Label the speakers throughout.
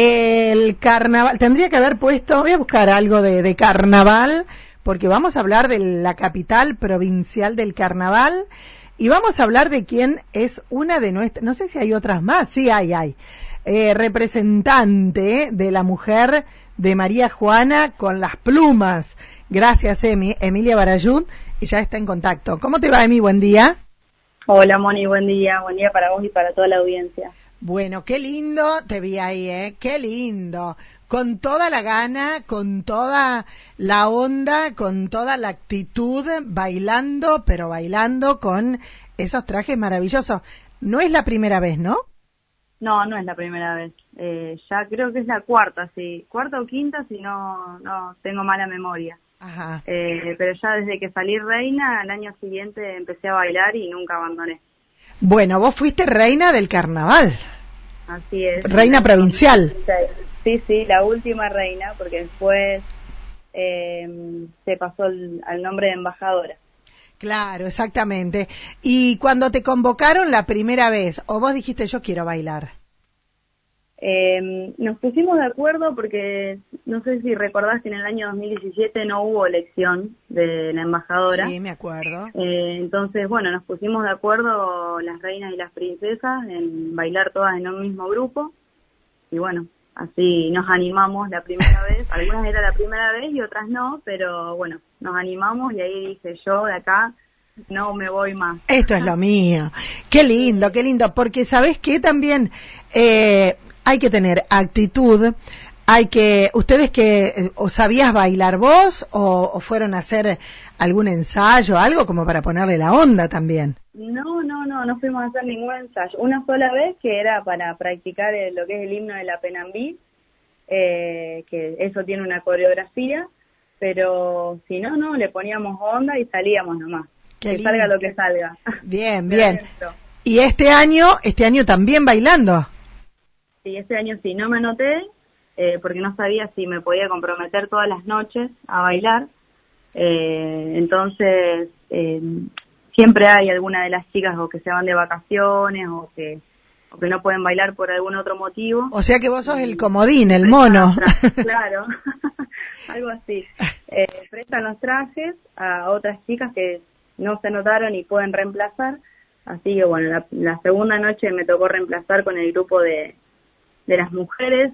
Speaker 1: El carnaval, tendría que haber puesto, voy a buscar algo de, carnaval, porque vamos a hablar de la capital provincial del carnaval y vamos a hablar de quién es una de nuestras, no sé si hay otras más, sí hay, hay, eh, representante de la mujer de María Juana con las plumas. Gracias, Emi, Emilia Barayud, y ya está en contacto. ¿Cómo te va, Emi? Buen día.
Speaker 2: Hola, Moni, buen día. Buen día para vos y para toda la audiencia.
Speaker 1: Bueno, qué lindo te vi ahí, ¿eh? Qué lindo. Con toda la gana, con toda la onda, con toda la actitud, bailando, pero bailando con esos trajes maravillosos. No es la primera vez, ¿no?
Speaker 2: No, no es la primera vez. Eh, ya creo que es la cuarta, sí. Cuarta o quinta, si no, no tengo mala memoria.
Speaker 1: Ajá.
Speaker 2: Eh, pero ya desde que salí reina, al año siguiente empecé a bailar y nunca abandoné.
Speaker 1: Bueno, vos fuiste reina del carnaval.
Speaker 2: Así es.
Speaker 1: Reina provincial.
Speaker 2: Sí, sí, la última reina, porque después eh, se pasó el, al nombre de embajadora.
Speaker 1: Claro, exactamente. Y cuando te convocaron la primera vez, o vos dijiste yo quiero bailar.
Speaker 2: Eh, nos pusimos de acuerdo porque no sé si recordás que en el año 2017 no hubo elección de la embajadora.
Speaker 1: Sí, me acuerdo.
Speaker 2: Eh, entonces, bueno, nos pusimos de acuerdo las reinas y las princesas en bailar todas en un mismo grupo. Y bueno, así nos animamos la primera vez. Algunas era la primera vez y otras no, pero bueno, nos animamos y ahí dije yo de acá no me voy más.
Speaker 1: Esto es lo mío. Qué lindo, qué lindo, porque sabes qué también eh, hay que tener actitud, hay que, ustedes que, o sabías bailar vos o, o, fueron a hacer algún ensayo, algo como para ponerle la onda también.
Speaker 2: No, no, no, no fuimos a hacer ningún ensayo. Una sola vez que era para practicar el, lo que es el himno de la Penambí, eh, que eso tiene una coreografía, pero si no, no, le poníamos onda y salíamos nomás.
Speaker 1: Qué
Speaker 2: que
Speaker 1: lindo.
Speaker 2: salga lo que salga.
Speaker 1: Bien, bien. Y este año, este año también bailando.
Speaker 2: Sí, este año sí, no me anoté eh, porque no sabía si me podía comprometer todas las noches a bailar. Eh, entonces, eh, siempre hay alguna de las chicas o que se van de vacaciones o que, o que no pueden bailar por algún otro motivo.
Speaker 1: O sea que vos sos el comodín, el mono.
Speaker 2: claro, algo así. Eh, prestan los trajes a otras chicas que no se anotaron y pueden reemplazar. Así que bueno, la, la segunda noche me tocó reemplazar con el grupo de, de las mujeres,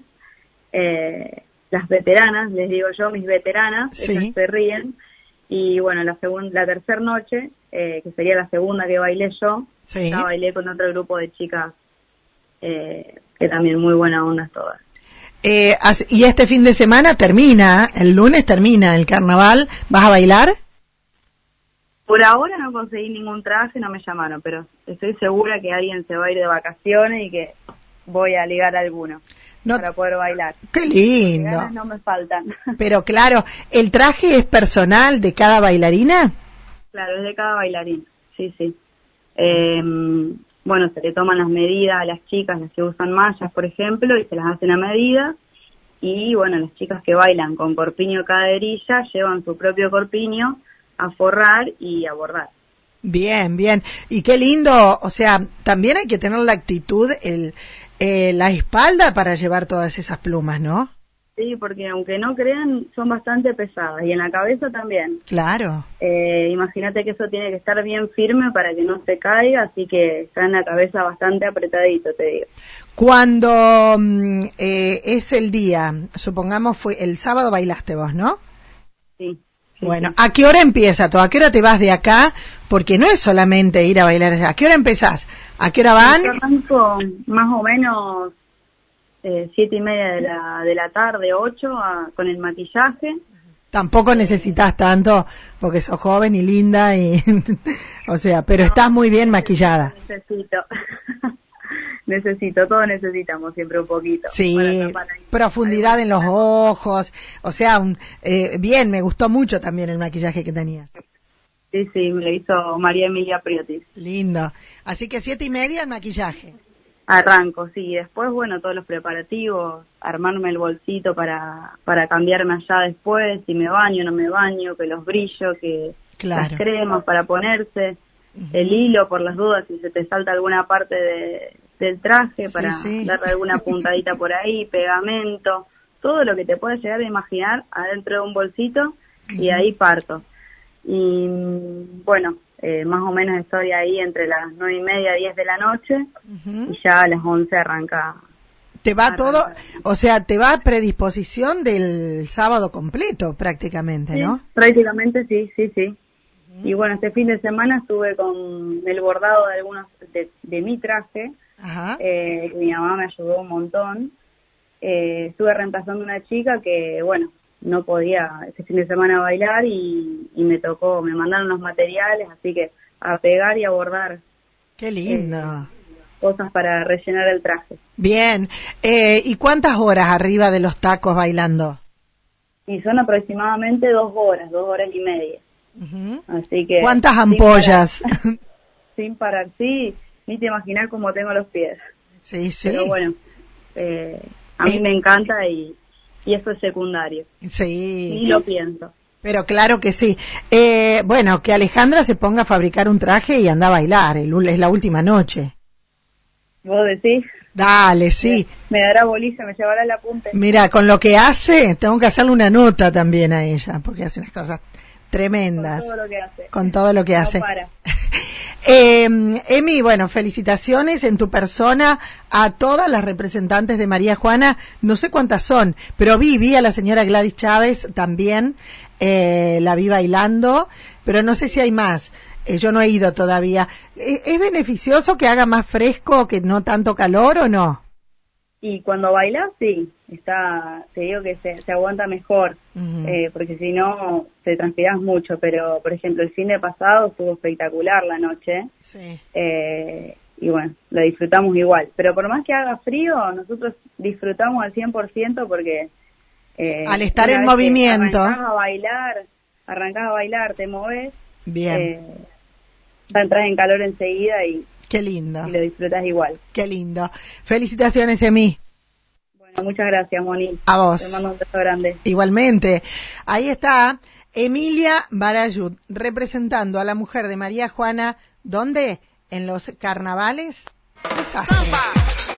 Speaker 2: eh, las veteranas, les digo yo, mis veteranas,
Speaker 1: Sí.
Speaker 2: ellas se ríen. Y bueno, la la tercera noche, eh, que sería la segunda que bailé yo,
Speaker 1: Sí.
Speaker 2: ya bailé con otro grupo de chicas eh, que también muy buena onda todas.
Speaker 1: Eh, y este fin de semana termina, el lunes termina el carnaval. ¿Vas a bailar?
Speaker 2: Por ahora no conseguí ningún traje, no me llamaron, pero estoy segura que alguien se va a ir de vacaciones y que voy a ligar alguno
Speaker 1: No-
Speaker 2: para poder bailar.
Speaker 1: Qué lindo.
Speaker 2: Ganas no me faltan.
Speaker 1: Pero claro, ¿el traje es personal de cada bailarina?
Speaker 2: claro, es de cada bailarín, sí, sí. Eh, bueno, se le toman las medidas a las chicas, las que usan mallas, por ejemplo, y se las hacen a medida. Y bueno, las chicas que bailan con corpiño caderilla llevan su propio corpiño a forrar y a bordar.
Speaker 1: Bien, bien. Y qué lindo, o sea, también hay que tener la actitud, el, eh, la espalda para llevar todas esas plumas, ¿no?
Speaker 2: Sí, porque aunque no crean, son bastante pesadas y en la cabeza también.
Speaker 1: Claro.
Speaker 2: Eh, Imagínate que eso tiene que estar bien firme para que no se caiga, así que está en la cabeza bastante apretadito, te digo.
Speaker 1: Cuando mm, eh, es el día, supongamos fue el sábado bailaste vos, ¿no?
Speaker 2: Sí.
Speaker 1: Bueno. ¿a qué hora empieza todo? ¿A qué hora te vas de acá? Porque no es solamente ir a bailar allá. ¿A qué hora empezás? ¿A qué hora van?
Speaker 2: Yo arranco más o menos eh, siete y media de la, de la tarde, ocho, a- con el maquillaje.
Speaker 1: Tampoco necesitas tanto porque sos joven y linda y, o sea, pero estás muy bien maquillada.
Speaker 2: Necesito. necesito, todos necesitamos siempre un poquito.
Speaker 1: Sí, profundidad en los ojos, o sea, un- eh, bien, me gustó mucho también el maquillaje que tenías.
Speaker 2: Sí, sí, me lo hizo María Emilia Priotis.
Speaker 1: Lindo. Así que siete y media el maquillaje.
Speaker 2: Arranco, sí, y después, bueno, todos los preparativos, armarme el bolsito para, para cambiarme allá después, si me baño, no me baño, que los brillos, que
Speaker 1: Claro.
Speaker 2: las cremas para ponerse, el hilo por las dudas, si se te salta alguna parte de, del traje para darle alguna puntadita por ahí, pegamento, todo lo que te puedes llegar a imaginar adentro de un bolsito y ahí parto. Y bueno, eh, más o menos estoy ahí entre las nueve y media, diez de la noche y ya a las once arranca.
Speaker 1: Te va todo, o sea, te va a predisposición del sábado completo prácticamente, ¿no?
Speaker 2: Prácticamente sí, sí, sí. Y bueno, este fin de semana estuve con el bordado de algunos de, mi traje, eh, mi mamá me ayudó un montón. Eh, estuve reemplazando una chica que, bueno, no podía este fin de semana bailar y, me tocó, me mandaron los materiales, así que a pegar y a bordar.
Speaker 1: Qué lindo. Eh,
Speaker 2: cosas para rellenar el traje.
Speaker 1: Bien. Eh, ¿Y cuántas horas arriba de los tacos bailando?
Speaker 2: Y son aproximadamente dos horas, dos horas y media. Así que.
Speaker 1: ¿Cuántas ampollas?
Speaker 2: Sin parar, sí. Ni te imaginas cómo tengo los pies.
Speaker 1: Sí, sí.
Speaker 2: Pero bueno, eh, a mí me encanta y, y eso es secundario.
Speaker 1: Sí.
Speaker 2: Y lo pienso.
Speaker 1: Pero claro que sí. Eh, bueno, que Alejandra se ponga a fabricar un traje y anda a bailar. El, es la última noche.
Speaker 2: ¿Vos decís?
Speaker 1: Dale, sí.
Speaker 2: Me, dará bolilla, me llevará la punta.
Speaker 1: Mira, con lo que hace, tengo que hacerle una nota también a ella, porque hace unas cosas tremendas.
Speaker 2: Con todo lo que hace.
Speaker 1: Con todo lo que hace. Eh, Emi, bueno, felicitaciones en tu persona a todas las representantes de María Juana. No sé cuántas son, pero vi, vi a la señora Gladys Chávez también, eh, la vi bailando, pero no sé si hay más. Eh, yo no he ido todavía. Eh, ¿Es beneficioso que haga más fresco, que no tanto calor o no?
Speaker 2: Y cuando bailas, sí, está, te digo que se, aguanta mejor, eh, porque si no, te transpiras mucho, pero por ejemplo, el cine pasado estuvo espectacular la noche, sí. eh, y bueno, lo disfrutamos igual, pero por más que haga frío, nosotros disfrutamos al 100% porque...
Speaker 1: Eh, al estar en movimiento.
Speaker 2: Arrancás a bailar, arrancás a bailar, te moves,
Speaker 1: Bien. Eh,
Speaker 2: entras en calor enseguida y
Speaker 1: Qué lindo.
Speaker 2: Y lo disfrutas igual.
Speaker 1: Qué lindo. Felicitaciones, Emi.
Speaker 2: Muchas gracias, Moni.
Speaker 1: A vos.
Speaker 2: Te mando un beso grande.
Speaker 1: Igualmente. Ahí está Emilia Barayud, representando a la mujer de María Juana, ¿dónde? En los carnavales. Desastre.